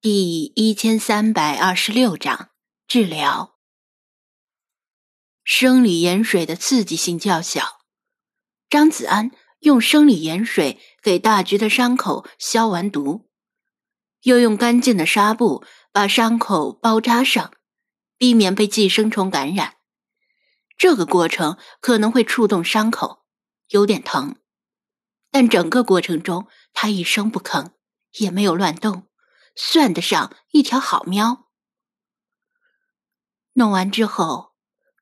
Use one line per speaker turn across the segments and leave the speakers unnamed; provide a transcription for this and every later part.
第一千三百二十六章治疗。生理盐水的刺激性较小，张子安用生理盐水给大橘的伤口消完毒，又用干净的纱布把伤口包扎上，避免被寄生虫感染。这个过程可能会触动伤口，有点疼，但整个过程中他一声不吭，也没有乱动。算得上一条好喵。弄完之后，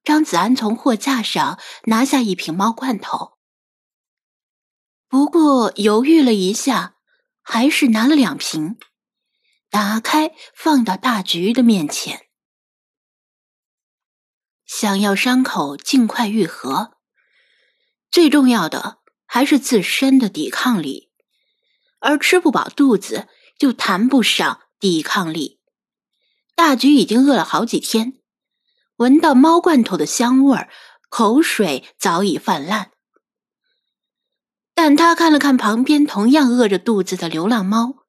张子安从货架上拿下一瓶猫罐头，不过犹豫了一下，还是拿了两瓶，打开放到大橘的面前。想要伤口尽快愈合，最重要的还是自身的抵抗力，而吃不饱肚子。就谈不上抵抗力。大橘已经饿了好几天，闻到猫罐头的香味儿，口水早已泛滥。但他看了看旁边同样饿着肚子的流浪猫，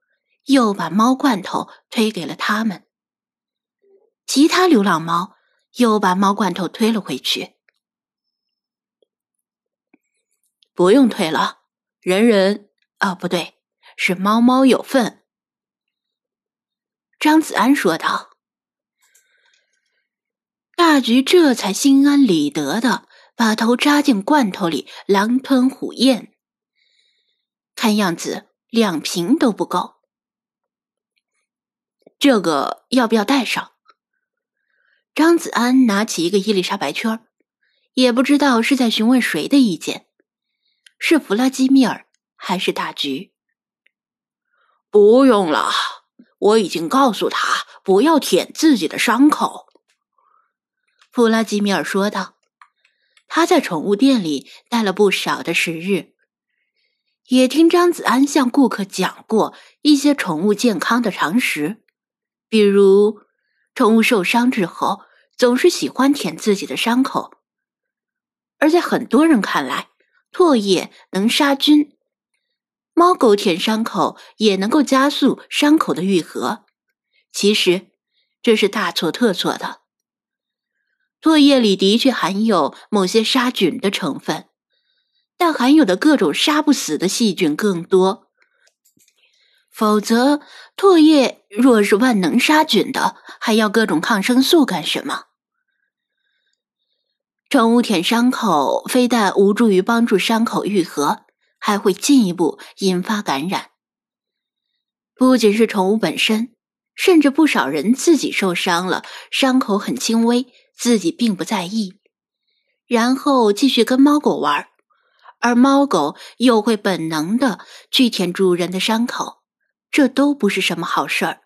又把猫罐头推给了他们。其他流浪猫又把猫罐头推了回去。不用推了，人人啊，不对，是猫猫有份。张子安说道：“大橘这才心安理得的把头扎进罐头里，狼吞虎咽。看样子两瓶都不够，这个要不要带上？”张子安拿起一个伊丽莎白圈，也不知道是在询问谁的意见，是弗拉基米尔还是大橘？
不用了。我已经告诉他不要舔自己的伤口，
弗拉基米尔说道。他在宠物店里待了不少的时日，也听张子安向顾客讲过一些宠物健康的常识，比如宠物受伤之后总是喜欢舔自己的伤口，而在很多人看来，唾液能杀菌。猫狗舔伤口也能够加速伤口的愈合，其实这是大错特错的。唾液里的确含有某些杀菌的成分，但含有的各种杀不死的细菌更多。否则，唾液若是万能杀菌的，还要各种抗生素干什么？宠物舔伤口，非但无助于帮助伤口愈合。还会进一步引发感染。不仅是宠物本身，甚至不少人自己受伤了，伤口很轻微，自己并不在意，然后继续跟猫狗玩，而猫狗又会本能的去舔主人的伤口，这都不是什么好事儿。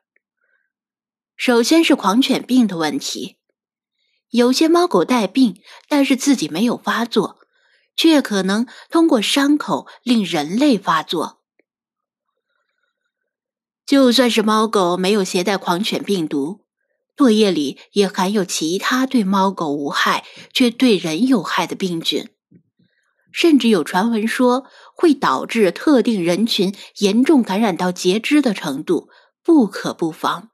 首先是狂犬病的问题，有些猫狗带病，但是自己没有发作。却可能通过伤口令人类发作。就算是猫狗没有携带狂犬病毒，唾液里也含有其他对猫狗无害却对人有害的病菌，甚至有传闻说会导致特定人群严重感染到截肢的程度，不可不防。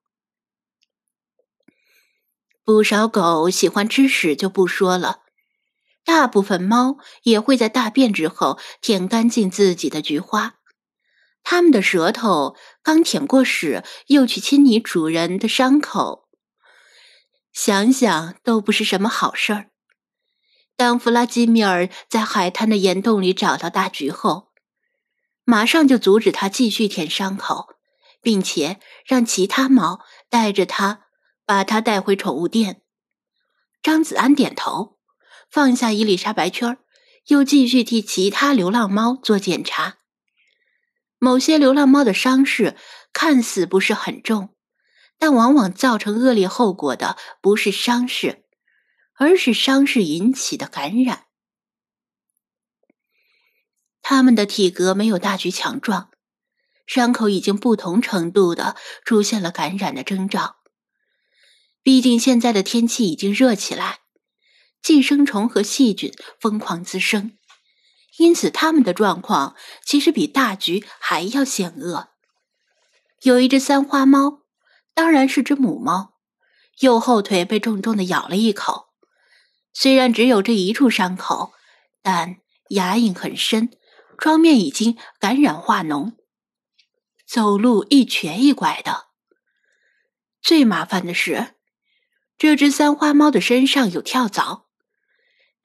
不少狗喜欢吃屎就不说了。大部分猫也会在大便之后舔干净自己的菊花，它们的舌头刚舔过屎，又去亲你主人的伤口，想想都不是什么好事儿。当弗拉基米尔在海滩的岩洞里找到大橘后，马上就阻止他继续舔伤口，并且让其他猫带着他把他带回宠物店。张子安点头。放下伊丽莎白圈又继续替其他流浪猫做检查。某些流浪猫的伤势看似不是很重，但往往造成恶劣后果的不是伤势，而是伤势引起的感染。它们的体格没有大橘强壮，伤口已经不同程度的出现了感染的征兆。毕竟现在的天气已经热起来。寄生虫和细菌疯狂滋生，因此它们的状况其实比大橘还要险恶。有一只三花猫，当然是只母猫，右后腿被重重的咬了一口。虽然只有这一处伤口，但牙印很深，创面已经感染化脓，走路一瘸一拐的。最麻烦的是，这只三花猫的身上有跳蚤，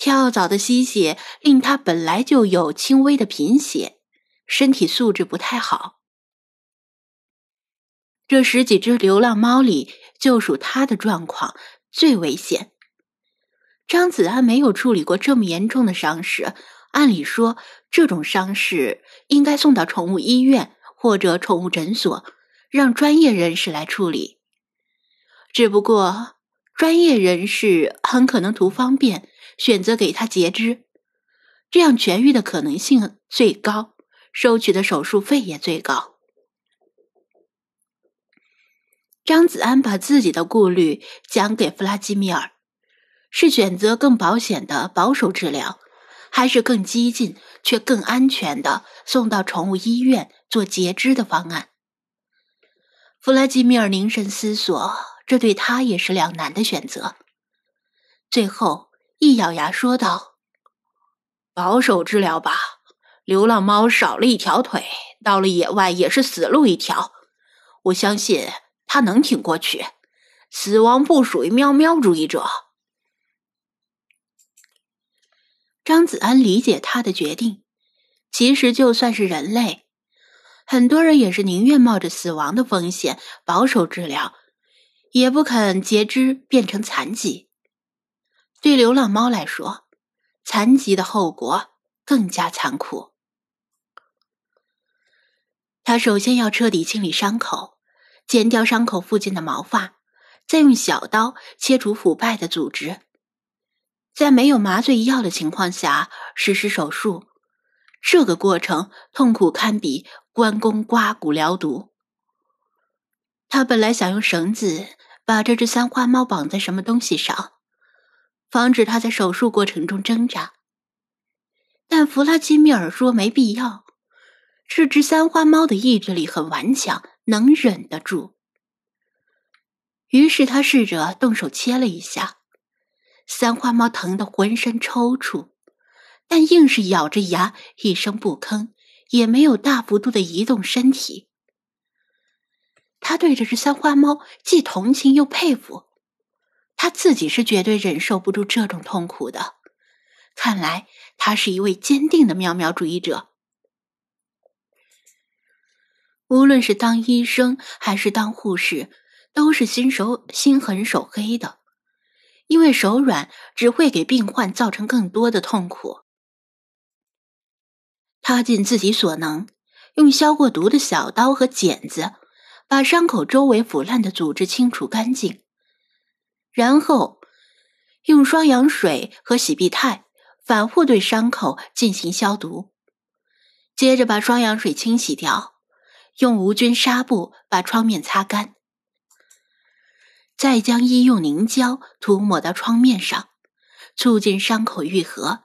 跳蚤的吸血令它本来就有轻微的贫血，身体素质不太好。这十几只流浪猫里，就属它的状况最危险。张子安没有处理过这么严重的伤势，按理说，这种伤势应该送到宠物医院或者宠物诊所，让专业人士来处理。只不过，专业人士很可能图方便，选择给他截肢，这样痊愈的可能性最高，收取的手术费也最高。张子安把自己的顾虑讲给弗拉基米尔。是选择更保险的保守治疗，还是更激进却更安全的送到宠物医院做截肢的方案？弗拉基米尔凝神思索，这对他也是两难的选择。最后一咬牙说道：“保守治疗吧，流浪猫少了一条腿，到了野外也是死路一条。我相信它能挺过去。死亡不属于喵喵主义者。”张子安理解他的决定。其实，就算是人类，很多人也是宁愿冒着死亡的风险保守治疗，也不肯截肢变成残疾。对流浪猫来说，残疾的后果更加残酷。他首先要彻底清理伤口，剪掉伤口附近的毛发，再用小刀切除腐败的组织。在没有麻醉药的情况下实施手术，这个过程痛苦堪比关公刮骨疗毒。他本来想用绳子把这只三花猫绑在什么东西上，防止它在手术过程中挣扎，但弗拉基米尔说没必要。这只三花猫的意志力很顽强，能忍得住。于是他试着动手切了一下。三花猫疼得浑身抽搐，但硬是咬着牙一声不吭，也没有大幅度的移动身体。他对这只三花猫既同情又佩服，他自己是绝对忍受不住这种痛苦的。看来他是一位坚定的喵喵主义者。无论是当医生还是当护士，都是心手心狠手黑的。因为手软只会给病患造成更多的痛苦。他尽自己所能，用消过毒的小刀和剪子，把伤口周围腐烂的组织清除干净，然后用双氧水和洗必泰反复对伤口进行消毒。接着把双氧水清洗掉，用无菌纱布把创面擦干。再将医用凝胶涂抹到创面上，促进伤口愈合。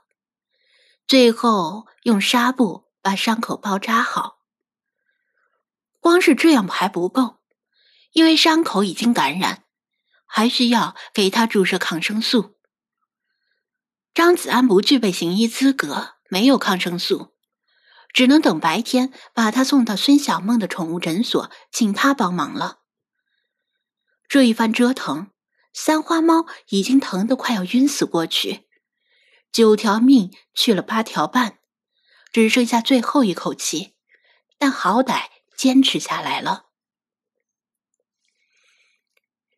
最后用纱布把伤口包扎好。光是这样还不够，因为伤口已经感染，还需要给他注射抗生素。张子安不具备行医资格，没有抗生素，只能等白天把他送到孙小梦的宠物诊所，请他帮忙了。这一番折腾，三花猫已经疼得快要晕死过去，九条命去了八条半，只剩下最后一口气，但好歹坚持下来了。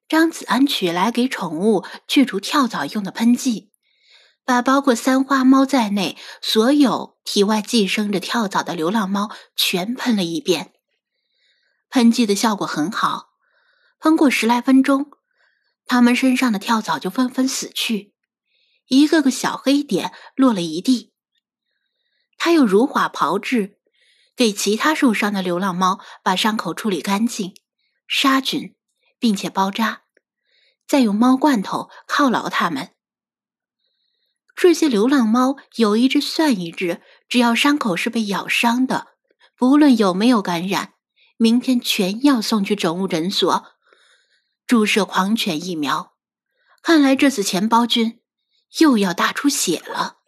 张子安取来给宠物去除跳蚤用的喷剂，把包括三花猫在内所有体外寄生着跳蚤的流浪猫全喷了一遍，喷剂的效果很好。喷过十来分钟，它们身上的跳蚤就纷纷死去，一个个小黑点落了一地。他又如法炮制，给其他受伤的流浪猫把伤口处理干净、杀菌，并且包扎，再用猫罐头犒劳它们。这些流浪猫有一只算一只，只要伤口是被咬伤的，不论有没有感染，明天全要送去宠物诊所。注射狂犬疫苗。看来这次钱包君又要大出血了。